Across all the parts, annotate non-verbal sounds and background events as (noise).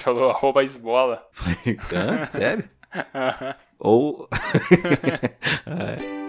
Você falou (laughs) arroba esbola. (laughs) Falei, hã? (laughs) Sério? Aham. Ou. É.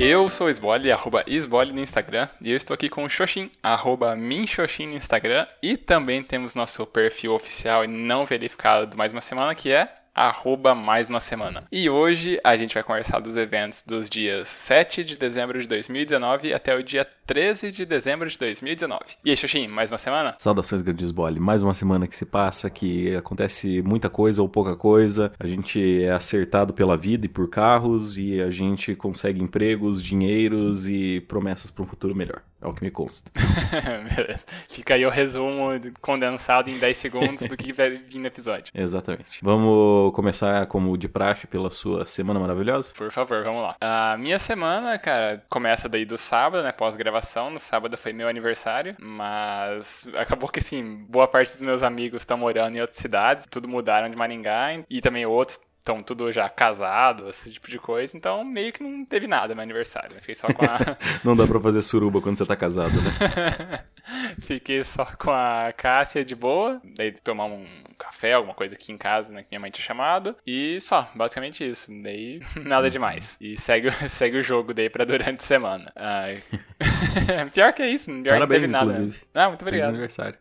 Eu sou o Esbole, arroba Esbole no Instagram, e eu estou aqui com o Xoxin, arroba Minxoxin no Instagram, e também temos nosso perfil oficial e não verificado do Mais Uma Semana, que é arroba mais uma semana. E hoje a gente vai conversar dos eventos dos dias 7 de dezembro de 2019 até o dia 13 de dezembro de 2019. E aí, Xoxin, mais uma semana? Saudações, grandes Bole. Mais uma semana que se passa, que acontece muita coisa ou pouca coisa. A gente é acertado pela vida e por carros, e a gente consegue empregos, dinheiros e promessas para um futuro melhor. É o que me consta. (laughs) Beleza. Fica aí o resumo condensado em 10 segundos do que vai vir no episódio. (laughs) Exatamente. Vamos começar, como de praxe, pela sua semana maravilhosa? Por favor, vamos lá. A minha semana, cara, começa daí do sábado, né? Pós-gravação. No sábado foi meu aniversário, mas acabou que, assim, boa parte dos meus amigos estão morando em outras cidades, tudo mudaram de Maringá e também outros estão tudo já casado, esse tipo de coisa. Então, meio que não teve nada meu aniversário. né? Fiquei só com a. (laughs) Não dá pra fazer suruba quando você tá casado, né? (laughs) Fiquei só com a Cássia de boa. Daí tomar um café, alguma coisa aqui em casa, né? Que minha mãe tinha chamado. E só, basicamente isso. Daí (laughs) nada demais. E segue, o- (laughs) segue o jogo daí pra durante a semana. (laughs) Pior que é isso, pior Parabéns, que não teve nada. inclusive. Ah, muito Feliz obrigado. aniversário.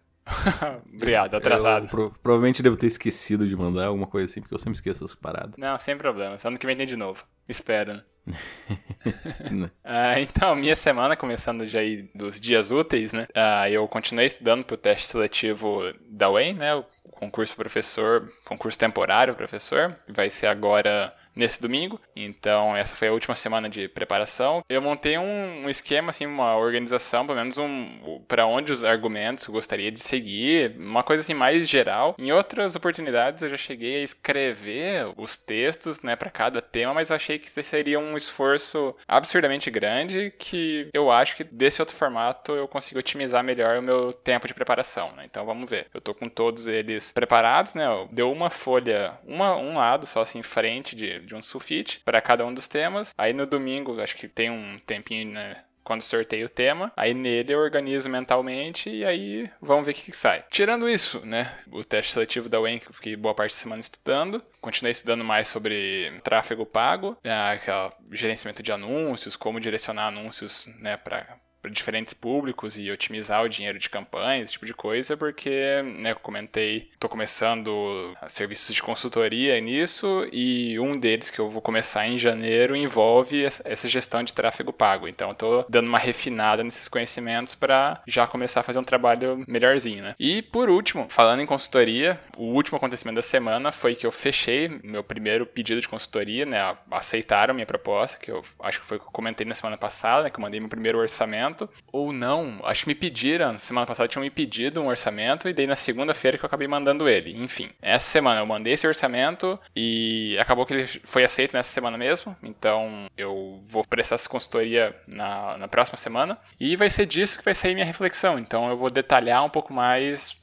obrigado, atrasado. Eu pro- provavelmente devo ter esquecido de mandar alguma coisa assim, porque eu sempre esqueço essas paradas. Não, sem problema. Ano que vem tem de novo. Espera, né? (laughs) Ah, então, minha semana, começando já aí dos dias úteis, né? Ah, eu continuei estudando pro teste seletivo da UEM, né? O concurso professor, concurso temporário professor. Vai ser agora nesse domingo. Então, essa foi a última semana de preparação. Eu montei um, esquema, assim, uma organização, pelo menos um para onde os argumentos eu gostaria de seguir, uma coisa assim mais geral. Em outras oportunidades eu já cheguei a escrever os textos, né, para cada tema, mas eu achei que seria um esforço absurdamente grande que eu acho que desse outro formato eu consigo otimizar melhor o meu tempo de preparação, né? Então vamos ver. Eu tô com todos eles preparados, né? Deu uma folha, uma, um lado só assim em frente de, de um sulfite para cada um dos temas. Aí no domingo, acho que tem um tempinho, né? Quando sorteio o tema, aí nele eu organizo mentalmente e aí vamos ver o que, que sai. Tirando isso, né? O teste seletivo da UEM, que eu fiquei boa parte da semana estudando. Continuei estudando mais sobre tráfego pago, né, aquela gerenciamento de anúncios, como direcionar anúncios, né, para para diferentes públicos e otimizar o dinheiro de campanha, esse tipo de coisa, porque, né, eu comentei, tô começando serviços de consultoria nisso e um deles que eu vou começar em janeiro envolve essa gestão de tráfego pago. Então, tô dando uma refinada nesses conhecimentos para já começar a fazer um trabalho melhorzinho, né? E por último, falando em consultoria, o último acontecimento da semana foi que eu fechei meu primeiro pedido de consultoria, né? Aceitaram minha proposta, que eu acho que foi o que eu comentei na semana passada, né, que eu mandei meu primeiro orçamento ou não, acho que me pediram, semana passada tinham me pedido um orçamento e daí na segunda-feira que eu acabei mandando ele. Enfim, essa semana eu mandei esse orçamento e acabou que ele foi aceito nessa semana mesmo, então eu vou prestar essa consultoria na, na próxima semana e vai ser disso que vai sair minha reflexão. Então eu vou detalhar um pouco mais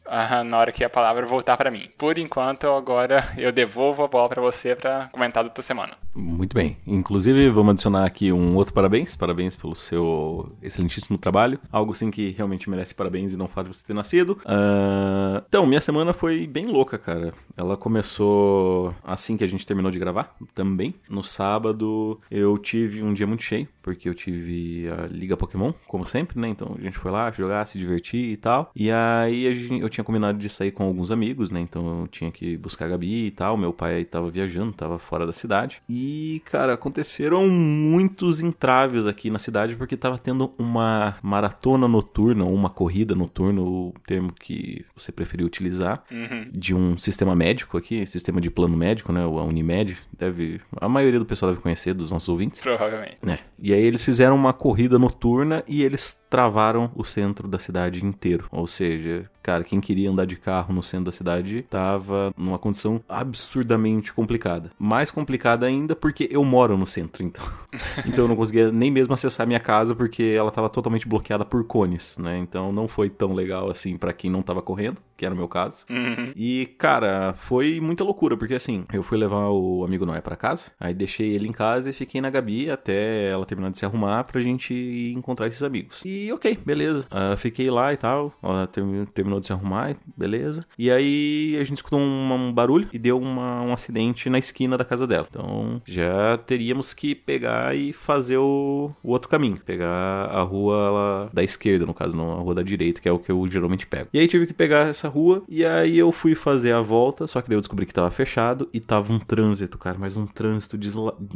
na hora que a palavra voltar para mim. Por enquanto, agora eu devolvo a bola para você para comentar da tua semana. Muito bem. Inclusive, vamos adicionar aqui um outro parabéns. Parabéns pelo seu excelentíssimo trabalho. Algo assim que realmente merece parabéns e não de você ter nascido. Ah, então, minha semana foi bem louca, cara. Ela começou assim que a gente terminou de gravar, também. No sábado, eu tive um dia muito cheio, porque eu tive a Liga Pokémon, como sempre, né? Então a gente foi lá jogar, se divertir e tal. E aí gente- eu tinha combinado de sair com alguns amigos, né? Então eu tinha que buscar a Gabi e tal. Meu pai aí tava viajando, tava fora da cidade. E, cara, aconteceram muitos entraves aqui na cidade porque tava tendo uma maratona noturna, ou uma corrida noturna, o termo que você preferiu utilizar, Uhum. de um sistema médico aqui, sistema de plano médico, né? O a Unimed, deve. A maioria do pessoal deve conhecer, dos nossos ouvintes. Provavelmente. É. E aí eles fizeram uma corrida noturna e eles travaram o centro da cidade inteiro. Ou seja, cara, quem queria andar de carro no centro da cidade tava numa condição absurdamente complicada. Mais complicada ainda porque eu moro no centro, então. (laughs) então eu não conseguia nem mesmo acessar minha casa porque ela tava totalmente bloqueada por cones, né? Então não foi tão legal assim para quem não tava correndo, que era o meu caso. Uhum. E, cara, foi muita loucura, porque assim, eu fui levar o amigo Noé para casa, aí deixei ele em casa e fiquei na Gabi até ela terminar de se arrumar pra gente ir encontrar esses amigos. E ok, beleza. Uh, fiquei lá e tal, ela terminou, terminou de se arrumar, beleza. E aí a gente escutou um, um barulho e deu uma, um acidente na esquina da casa dela. Então já teríamos que pegar e fazer o, o outro caminho. Pegar a rua lá, da esquerda, no caso, não a rua da direita, que é o que eu geralmente pego. E aí tive que pegar essa rua e aí eu fui fazer a volta, só que daí eu descobri que tava fechado e tava um trânsito, cara, mas um trânsito de,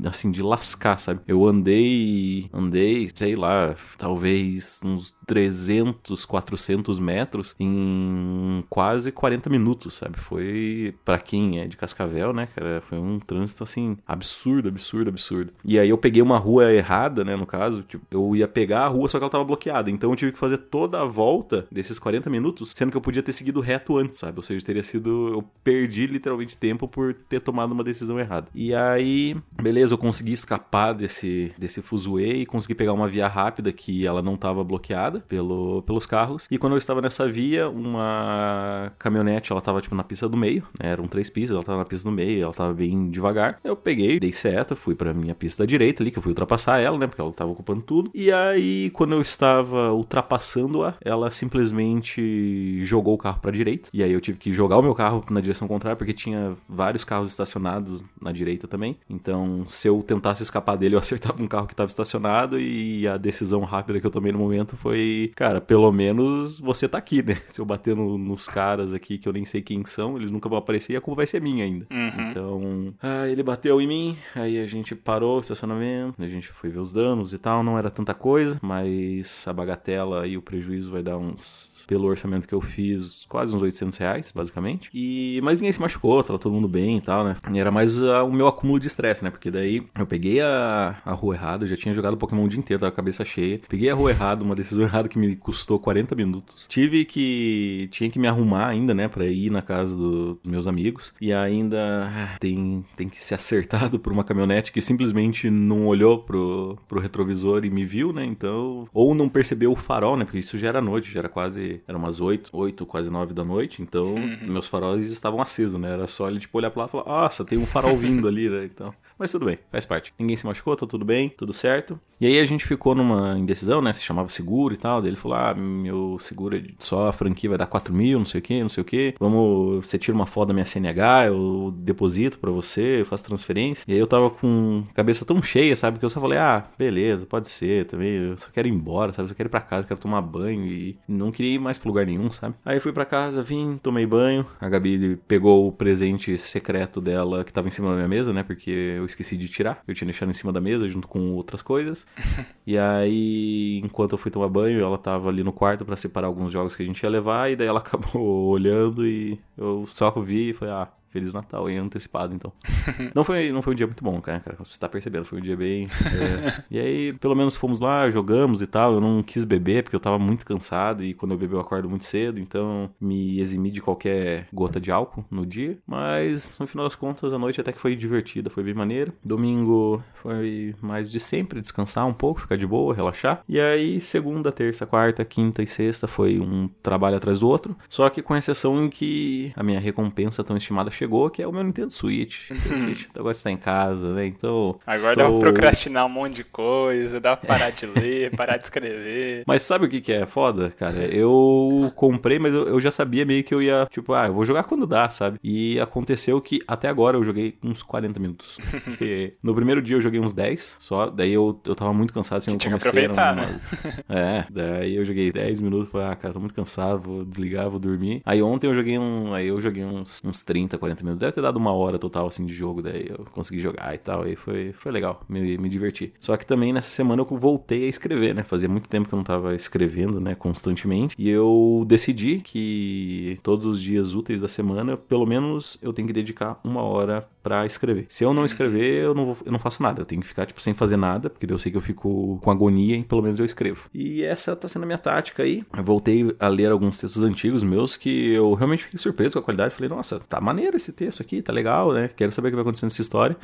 assim, de lascar, sabe? Eu andei, andei, sei lá, talvez uns 300, 400 metros em quase 40 minutos, sabe? Foi, para quem é de Cascavel, né, cara, foi um trânsito, assim, absurdo, absurdo, absurdo. E aí eu peguei uma rua errada, né, no caso, tipo, eu ia pegar a rua, só que ela tava bloqueada, então eu tive que fazer toda a volta desses 40 minutos, sendo que eu podia ter seguido reto antes, sabe? Ou seja, teria sido, eu perdi literalmente tempo por ter tomado uma decisão errada. E aí, beleza, eu consegui escapar desse, desse fuzuê e consegui pegar uma via rápida que ela não tava bloqueada, pelo, pelos carros. E quando eu estava nessa via, uma caminhonete, ela tava tipo na pista do meio, né? Eram três pistas, ela tava na pista do meio, ela tava bem devagar. Eu peguei, dei seta, fui pra minha pista da direita ali, que eu fui ultrapassar ela, né? Porque ela tava ocupando tudo. E aí, quando eu estava ultrapassando-a, ela simplesmente jogou o carro pra direita. E aí eu tive que jogar o meu carro na direção contrária, porque tinha vários carros estacionados na direita também. Então, se eu tentasse escapar dele, eu (laughs) acertava um carro que estava estacionado. E a decisão rápida que eu tomei no momento foi cara, pelo menos você tá aqui, né? (laughs) Se eu bater no, nos caras aqui que eu nem sei quem são, eles nunca vão aparecer e a culpa vai ser minha ainda. Uhum. Então, ah, ele bateu em mim, aí a gente parou o estacionamento, a gente foi ver os danos e tal, não era tanta coisa, mas a bagatela e o prejuízo vai dar uns pelo orçamento que eu fiz, quase uns 800 reais, basicamente. E, mas ninguém se machucou, tava todo mundo bem e tal, né? E era mais uh, o meu acúmulo de estresse, né? Porque daí eu peguei a, a rua errada, eu já tinha jogado Pokémon o dia inteiro, tava com a cabeça cheia. Peguei a rua errada, uma decisão (laughs) errada que me custou 40 minutos. Tive que. Tinha que me arrumar ainda, né? Pra ir na casa do, dos meus amigos. E ainda ah, tem, tem que ser (laughs) acertado por uma caminhonete que simplesmente não olhou pro, pro retrovisor e me viu, né? Então. Ou não percebeu o farol, né? Porque isso já era noite, já era quase era umas 8, 8, quase 9 da noite, então uhum. meus faróis estavam acesos, né? Era só ele, tipo, olhar pro lado e falar, nossa, tem um farol vindo ali, né? Então, mas tudo bem, faz parte. Ninguém se machucou, tá tudo bem, tudo certo. E aí a gente ficou numa indecisão, né? Se chamava seguro e tal. Daí ele falou: Ah, meu seguro é só a franquia vai dar 4 mil, não sei o que, não sei o que. Vamos, você tira uma foto da minha CNH, eu deposito pra você, eu faço transferência. E aí eu tava com a cabeça tão cheia, sabe? Que eu só falei: Ah, beleza, pode ser também. Eu só quero ir embora, sabe? Eu só quero ir pra casa, quero tomar banho e não queria ir mais pra lugar nenhum, sabe? Aí fui pra casa, vim, tomei banho. A Gabi pegou o presente secreto dela que tava em cima da minha mesa, né? Porque eu esqueci de tirar. Eu tinha deixado em cima da mesa junto com outras coisas. (laughs) e aí, enquanto eu fui tomar banho, ela tava ali no quarto para separar alguns jogos que a gente ia levar. E daí ela (laughs) acabou olhando e eu só vi e falei, ah, Feliz Natal em antecipado, então. (laughs) não, foi, não foi um dia muito bom, cara. Você tá percebendo, foi um dia bem. É... (laughs) e aí, pelo menos fomos lá, jogamos e tal. Eu não quis beber porque eu tava muito cansado e quando eu bebi eu acordo muito cedo, então me eximi de qualquer gota de álcool no dia. Mas no final das contas, a noite até que foi divertida, foi bem maneiro. Domingo foi mais de sempre, descansar um pouco, ficar de boa, relaxar. E aí, segunda, terça, quarta, quinta e sexta foi um trabalho atrás do outro. Só que com exceção em que a minha recompensa tão estimada chegou, que é o meu Nintendo Switch. (laughs) Nintendo Switch agora está em casa, né? Então. Agora estou... dá pra procrastinar um monte de coisa, dá pra parar de (laughs) ler, parar de escrever. Mas sabe o que, que é foda, cara? Eu comprei, mas eu, eu, já sabia meio que eu ia, tipo, ah, eu vou jogar quando dá, sabe? E aconteceu que até agora eu joguei uns 40 minutos. (laughs) no primeiro dia eu joguei uns 10 só, daí eu, eu tava muito cansado, assim, eu Tinha comecei. Que aproveitar, né? É, daí eu joguei 10 minutos, falei, ah, cara, tô muito cansado, vou desligar, vou dormir. Aí ontem eu joguei um. Aí eu joguei uns, uns 30, 40 40 minutos. Deve ter dado uma hora total, assim, de jogo. Daí eu consegui jogar e tal. E foi, foi legal, me, me diverti. Só que também nessa semana eu voltei a escrever, né? Fazia muito tempo que eu não tava escrevendo, né? Constantemente. E eu decidi que todos os dias úteis da semana, pelo menos eu tenho que dedicar uma hora para escrever. Se eu não uhum. escrever, eu não, vou, eu não faço nada. Eu tenho que ficar, tipo, sem fazer nada, porque eu sei que eu fico com agonia e pelo menos eu escrevo. E essa tá sendo a minha tática aí. Eu voltei a ler alguns textos antigos meus que eu realmente fiquei surpreso com a qualidade. Falei, nossa, tá maneiro esse texto aqui, tá legal, né? Quero saber o que vai acontecer nessa história.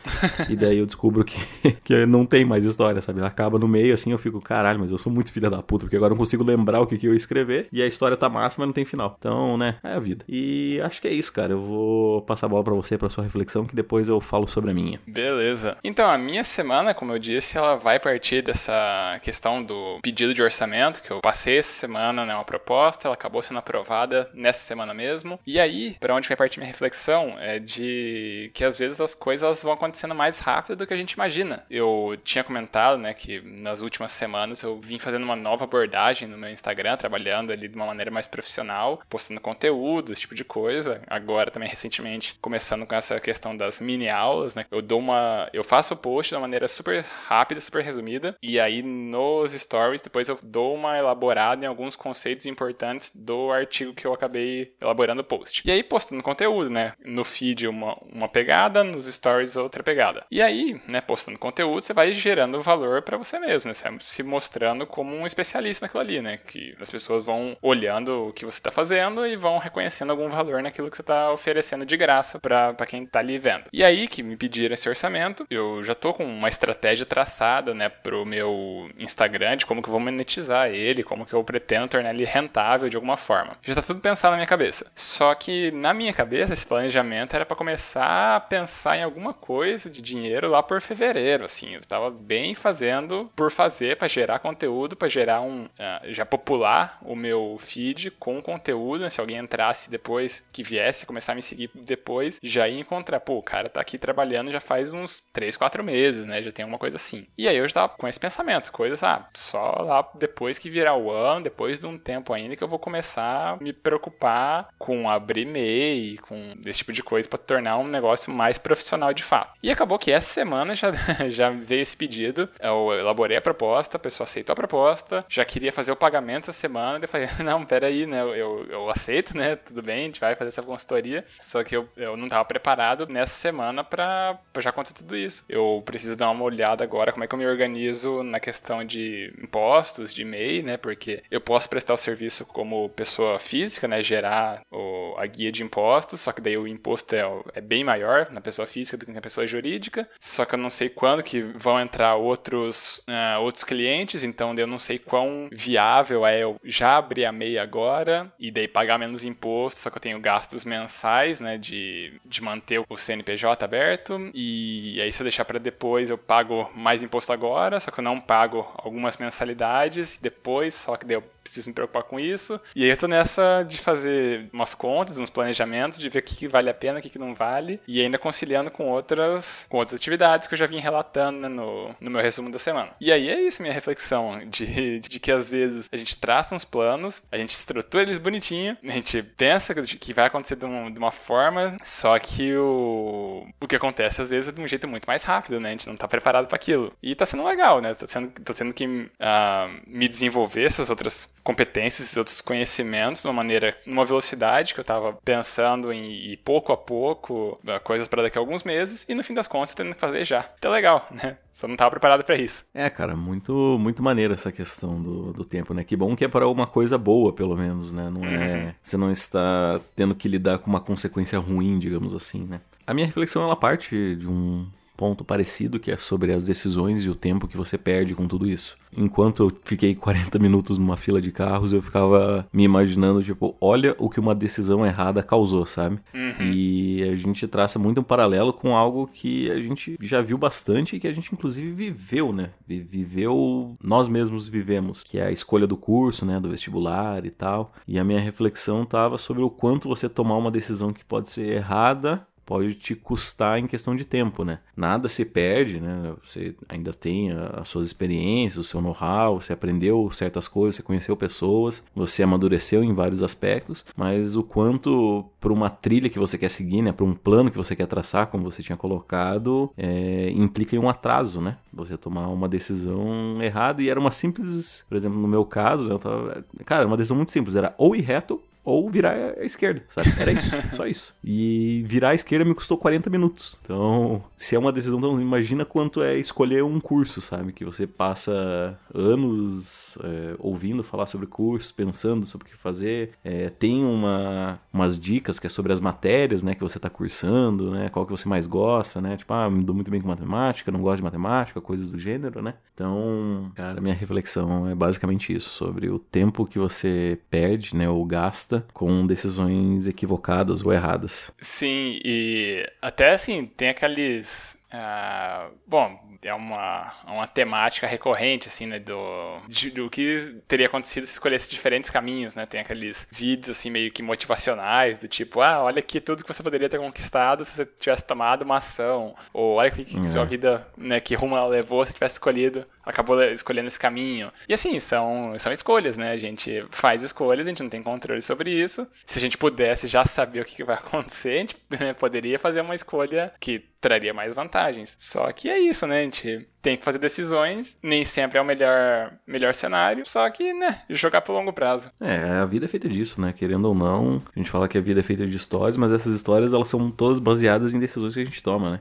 e daí eu descubro que, (laughs) que não tem mais história, sabe? Ela acaba no meio, assim, eu fico, caralho, mas eu sou muito filha da puta, porque agora eu não consigo lembrar o que, que eu ia escrever. E a história tá massa, mas não tem final. Então, né, é a vida. E acho que é isso, cara. Eu vou passar a bola pra você, pra sua reflexão, que depois eu falo sobre a minha. Beleza. Então, a minha semana, como eu disse, ela vai partir dessa questão do pedido de orçamento, que eu passei essa semana, né, uma proposta, ela acabou sendo aprovada nessa semana mesmo. E aí, para onde vai partir minha reflexão é de que às vezes as coisas vão acontecendo mais rápido do que a gente imagina. Eu tinha comentado, né, que nas últimas semanas eu vim fazendo uma nova abordagem no meu Instagram, trabalhando ali de uma maneira mais profissional, postando conteúdo, esse tipo de coisa. Agora também recentemente começando com essa questão das mini aulas, né? Eu dou uma, eu faço o post de uma maneira super rápida, super resumida, e aí nos stories depois eu dou uma elaborada em alguns conceitos importantes do artigo que eu acabei elaborando o post. E aí postando conteúdo, né? No feed uma, uma pegada, nos stories outra pegada. E aí, né, postando conteúdo, você vai gerando valor para você mesmo, né? Você vai se mostrando como um especialista naquilo ali, né? Que as pessoas vão olhando o que você está fazendo e vão reconhecendo algum valor naquilo que você está oferecendo de graça para quem está ali vendo. E aí que me pediram esse orçamento, eu já tô com uma estratégia traçada, né, pro meu Instagram de como que eu vou monetizar ele, como que eu pretendo tornar ele rentável de alguma forma. Já tá tudo pensado na minha cabeça. Só que na minha cabeça esse planejamento era para começar a pensar em alguma coisa de dinheiro lá por fevereiro, assim. Eu tava bem fazendo por fazer para gerar conteúdo, para gerar um uh, já popular o meu feed com conteúdo, né? se alguém entrasse depois que viesse começar a me seguir depois, já ia encontrar, pô, o cara tá aqui trabalhando já faz uns 3, 4 meses, né? Já tem uma coisa assim. E aí eu já tava com esse pensamento, coisas, ah, só lá depois que virar o ano, depois de um tempo ainda que eu vou começar a me preocupar com abrir e-mail, com esse tipo de coisa para tornar um negócio mais profissional de fato. E acabou que essa semana já, (laughs) já veio esse pedido, eu elaborei a proposta, a pessoa aceitou a proposta, já queria fazer o pagamento essa semana, eu falei, (laughs) não, peraí, né, eu, eu aceito, né, tudo bem, a gente vai fazer essa consultoria, só que eu, eu não estava preparado nessa semana para já acontecer tudo isso. Eu preciso dar uma olhada agora como é que eu me organizo na questão de impostos, de MEI, né, porque eu posso prestar o serviço como pessoa física, né, gerar o, a guia de impostos, só que daí o imposto é, é bem maior na pessoa física do que na pessoa jurídica, só que eu não sei quando que vão entrar outros, uh, outros clientes, então eu não sei quão viável é eu já abrir a MEI agora e daí pagar menos imposto, só que eu tenho gastos mensais, né, de, de manter o CNPJ aberto. E aí se eu deixar para depois eu pago mais imposto agora, só que eu não pago algumas mensalidades depois, só que daí eu preciso me preocupar com isso. E aí eu tô nessa de fazer umas contas, uns planejamentos, de ver o que, que vale a pena, o que, que não vale, e ainda conciliando com outras, com outras atividades que eu já vim relatando né, no, no meu resumo da semana. E aí é isso minha reflexão, de, de que às vezes a gente traça uns planos, a gente estrutura eles bonitinho, a gente pensa que vai acontecer de, um, de uma forma, só que o, o que acontece às vezes é de um jeito muito mais rápido, né? A gente não tá preparado para aquilo. E tá sendo legal, né? Tô, sendo, tô tendo que uh, me desenvolver essas outras competências e outros conhecimentos de uma maneira, numa velocidade que eu estava pensando em ir pouco a pouco, uh, coisas para daqui a alguns meses, e no fim das contas tendo que fazer já. Então é legal, (laughs) né? Só não estava preparado para isso. É, cara, muito muito maneiro essa questão do, do tempo, né? Que bom que é para uma coisa boa, pelo menos, né? Não é, uhum. você não está tendo que lidar com uma consequência ruim, digamos assim, né? A minha reflexão ela parte de um ponto parecido que é sobre as decisões e o tempo que você perde com tudo isso. Enquanto eu fiquei (laughs) 40 minutos numa fila de carros, eu ficava me imaginando, tipo, olha o que uma decisão errada causou, sabe? Uhum. E a gente traça muito um paralelo com algo que a gente já viu bastante e que a gente inclusive viveu, né? Viveu, nós mesmos vivemos, que é a escolha do curso, né, do vestibular e tal. E a minha reflexão tava sobre o quanto você tomar uma decisão que pode ser errada pode te custar em questão de tempo, né? Nada se perde, né? Você ainda tem as suas experiências, o seu know-how, você aprendeu certas coisas, você conheceu pessoas, você amadureceu em vários aspectos, mas o quanto para uma trilha que você quer seguir, né? Para um plano que você quer traçar, como você tinha colocado, é, implica em um atraso, né? Você tomar uma decisão errada e era uma simples, por exemplo, no meu caso, eu tava, cara, uma decisão muito simples, era ou ir reto ou virar à esquerda, sabe? Era isso, (laughs) só isso. E virar à esquerda me custou 40 minutos. Então, se é uma decisão tão. Imagina quanto é escolher um curso, sabe? Que você passa anos é, ouvindo falar sobre cursos, pensando sobre o que fazer. É, tem uma, umas dicas que é sobre as matérias, né? Que você está cursando, né? Qual que você mais gosta, né? Tipo, ah, me dou muito bem com matemática, não gosto de matemática, coisas do gênero, né? Então, cara, minha reflexão é basicamente isso, sobre o tempo que você perde, né? Ou gasta com decisões equivocadas ou erradas. Sim, e até assim, tem aqueles. Uh, bom, é uma, uma temática recorrente, assim, né, do, de, do que teria acontecido se escolhesse diferentes caminhos, né, tem aqueles vídeos, assim, meio que motivacionais, do tipo, ah, olha aqui tudo que você poderia ter conquistado se você tivesse tomado uma ação, ou olha que, que é. sua vida, né, que rumo ela levou se tivesse escolhido, acabou escolhendo esse caminho. E assim, são, são escolhas, né, a gente faz escolhas, a gente não tem controle sobre isso. Se a gente pudesse já saber o que, que vai (laughs) acontecer, a gente né, poderia fazer uma escolha que traria mais vantagens. Só que é isso, né? A gente tem que fazer decisões, nem sempre é o melhor, melhor cenário, só que, né, jogar pro longo prazo. É, a vida é feita disso, né? Querendo ou não, a gente fala que a vida é feita de histórias, mas essas histórias, elas são todas baseadas em decisões que a gente toma, né?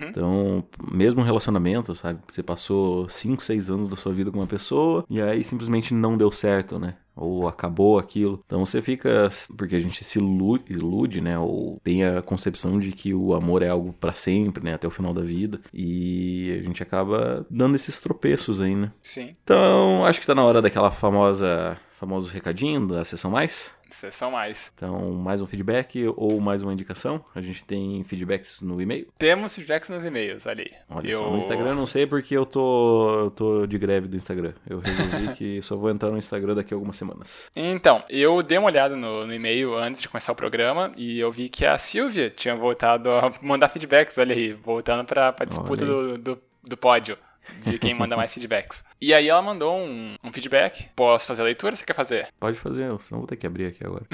Uhum. Então, mesmo um relacionamento, sabe? Você passou 5, 6 anos da sua vida com uma pessoa e aí simplesmente não deu certo, né? Ou acabou aquilo. Então você fica. Porque a gente se ilude, ilude, né? Ou tem a concepção de que o amor é algo para sempre, né? Até o final da vida. E a gente acaba dando esses tropeços aí, né? Sim. Então, acho que tá na hora daquela famosa famoso recadinho da sessão mais. Sessão mais. Então, mais um feedback ou mais uma indicação. A gente tem feedbacks no e-mail? Temos feedbacks nos e-mails, ali. Olha eu... só, no Instagram não sei porque eu tô, eu tô de greve do Instagram. Eu resolvi (laughs) que só vou entrar no Instagram daqui a algumas semanas. Então, eu dei uma olhada no, no e-mail antes de começar o programa e eu vi que a Silvia tinha voltado a mandar feedbacks, olha aí, voltando pra, pra disputa do, do, do pódio de quem manda mais feedbacks. E aí ela mandou um, um, feedback. Posso fazer a leitura? Você quer fazer? (laughs) Pode fazer, senão vou ter que abrir aqui agora.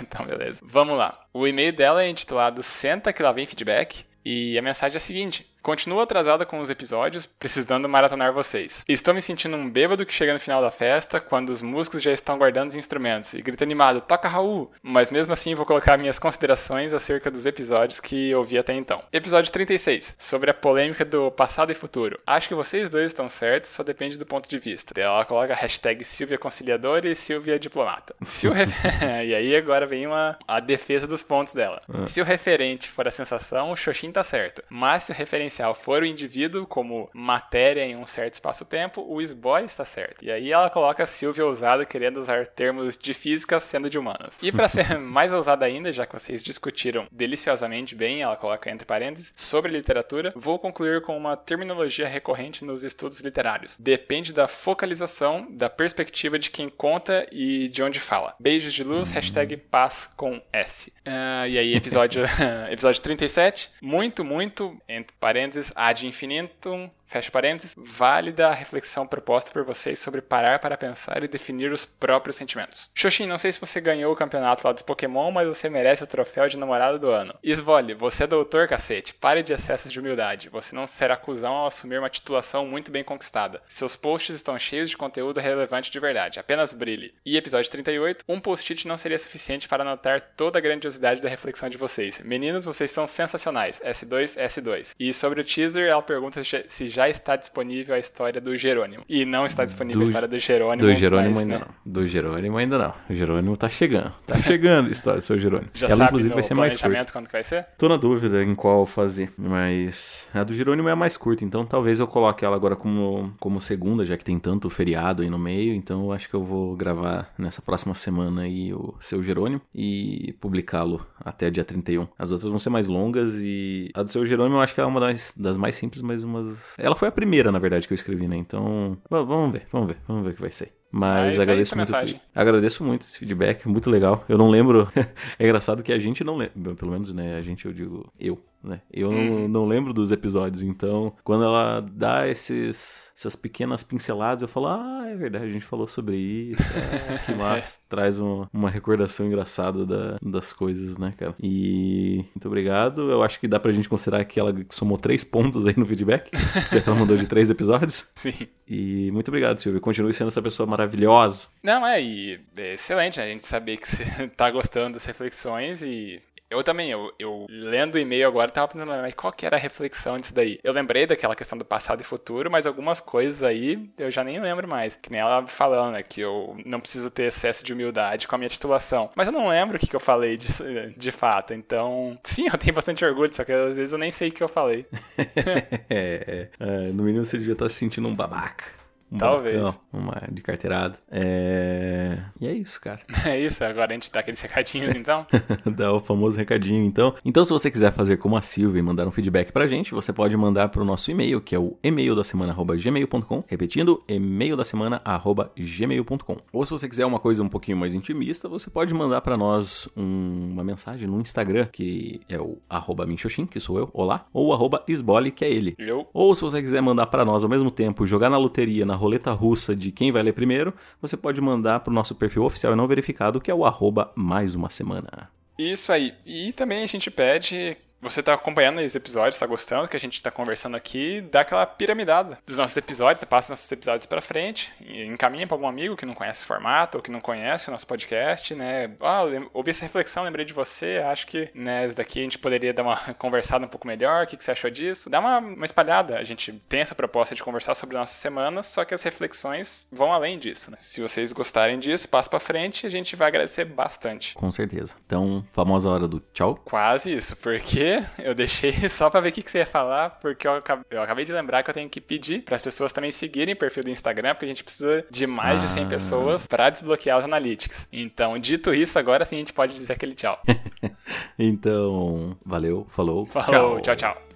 então, beleza. Vamos lá. O e-mail dela é intitulado Senta que lá vem feedback. E a mensagem é a seguinte: Continuo atrasada com os episódios, precisando maratonar vocês. Estou me sentindo um bêbado que chega no final da festa, quando os músicos já estão guardando os instrumentos, e grita animado, toca Raul! Mas mesmo assim vou colocar minhas considerações acerca dos episódios que ouvi até então. Episódio 36, sobre a polêmica do passado e futuro. Acho que vocês dois estão certos, só depende do ponto de vista. Ela coloca a hashtag Silvia Conciliadora e Silvia Diplomata. (laughs) Se o (laughs) e aí agora vem uma, a defesa dos pontos dela. Ah. Se o referente for a sensação, o Xoxin tá certo. Mas se o for o indivíduo como matéria em um certo espaço-tempo, o esboy está certo. E aí ela coloca Silvia ousada querendo usar termos de física sendo de humanas. E para ser (laughs) mais ousada ainda, já que vocês discutiram deliciosamente bem, ela coloca entre parênteses, sobre literatura, vou concluir com uma terminologia recorrente nos estudos literários. Depende da focalização, da perspectiva de quem conta e de onde fala. Beijos de luz, hashtag paz com S. Uh, e aí, episódio, (laughs) episódio 37. Muito, muito, entre parênteses, parênteses, ad infinitum fecha parênteses, válida a reflexão proposta por vocês sobre parar para pensar e definir os próprios sentimentos. Xoxin, não sei se você ganhou o campeonato lá dos Pokémon, mas você merece o troféu de namorado do ano. Isvole, você é doutor, cacete. Pare de excessos de humildade. Você não será acusão ao assumir uma titulação muito bem conquistada. Seus posts estão cheios de conteúdo relevante de verdade. Apenas brilhe. E episódio 38, um post-it não seria suficiente para anotar toda a grandiosidade da reflexão de vocês. Meninos, vocês são sensacionais. S2, S2. E sobre o teaser, ela pergunta se já está disponível a história do Jerônimo. E não está disponível do, a história do Jerônimo. Do Jerônimo mas, ainda né? não. Do Jerônimo ainda não. O Jerônimo tá chegando. Tá chegando a história do seu Jerônimo. Já Ela, sabe inclusive, vai ser mais curta. quando vai ser? Tô na dúvida em qual fazer, mas a do Jerônimo é a mais curta, então talvez eu coloque ela agora como, como segunda, já que tem tanto feriado aí no meio, então eu acho que eu vou gravar nessa próxima semana aí o seu Jerônimo e publicá-lo até dia 31. As outras vão ser mais longas e a do seu Jerônimo eu acho que é uma das, das mais simples, mas umas... Ela foi a primeira, na verdade, que eu escrevi, né? Então, vamos ver, vamos ver, vamos ver o que vai ser. Mas, Mas agradeço muito. Agradeço muito esse feedback, muito legal. Eu não lembro. (laughs) é engraçado que a gente não lembra. Pelo menos, né? A gente, eu digo, eu, né? Eu uhum. não, não lembro dos episódios. Então, quando ela dá esses essas pequenas pinceladas, eu falo, ah, é verdade, a gente falou sobre isso. É, que (laughs) massa. Traz uma, uma recordação engraçada da, das coisas, né, cara? E muito obrigado. Eu acho que dá pra gente considerar que ela somou três pontos aí no feedback. Já que ela mandou de três episódios. (laughs) Sim. E muito obrigado, Silvio. Continue sendo essa pessoa maravilhosa. Não, é, e é excelente né? a gente saber que você (laughs) tá gostando das reflexões e eu também, eu, eu lendo o e-mail agora tava pensando, mas qual que era a reflexão disso daí? Eu lembrei daquela questão do passado e futuro, mas algumas coisas aí eu já nem lembro mais. Que nem ela falando, né, que eu não preciso ter excesso de humildade com a minha titulação. Mas eu não lembro o que, que eu falei de, (laughs) de fato. Então, sim, eu tenho bastante orgulho, só que às vezes eu nem sei o que eu falei. (laughs) é, é, no mínimo você devia estar se sentindo um babaca. Um Talvez. Babacão, uma de carteirada. É... E é isso, cara. (laughs) É isso, agora a gente dá aqueles recadinhos então. (laughs) dá o famoso recadinho então. Então, se você quiser fazer como a Silvia e mandar um feedback pra gente, você pode mandar pro nosso e-mail, que é o e-mail da semana gmail.com. Repetindo, e-mail da semana gmail.com. Ou se você quiser uma coisa um pouquinho mais intimista, você pode mandar para nós um... uma mensagem no Instagram, que é o arroba Minxoxin, que sou eu, olá, ou arroba Isbole, que é ele. Eu. Ou se você quiser mandar para nós ao mesmo tempo, jogar na loteria, na roleta russa de quem vai ler primeiro, você pode mandar para o nosso perfil oficial e não verificado, que é o arroba mais uma semana. Isso aí. E também a gente pede você está acompanhando os episódios, está gostando que a gente está conversando aqui, dá aquela piramidada dos nossos episódios, passa nossos episódios para frente, encaminha para algum amigo que não conhece o formato ou que não conhece o nosso podcast, né? Ah, ouvi essa reflexão, lembrei de você, acho que né, esse daqui a gente poderia dar uma (laughs) conversada um pouco melhor, o que, que você achou disso? Dá uma, uma espalhada, a gente tem essa proposta de conversar sobre nossas semanas, só que as reflexões vão além disso, né? Se vocês gostarem disso, passa para frente, a gente vai agradecer bastante. Com certeza. Então, famosa hora do tchau. Quase isso, porque eu deixei (laughs) só pra ver o que, você ia falar, porque eu acabei, eu acabei de lembrar que eu tenho que pedir para as pessoas também seguirem o perfil do Instagram, porque a gente precisa de mais ah. de 100 pessoas para desbloquear os analytics. Então, dito isso, agora sim a gente pode dizer aquele tchau. (laughs) então, valeu, falou. Falou, tchau, tchau. tchau.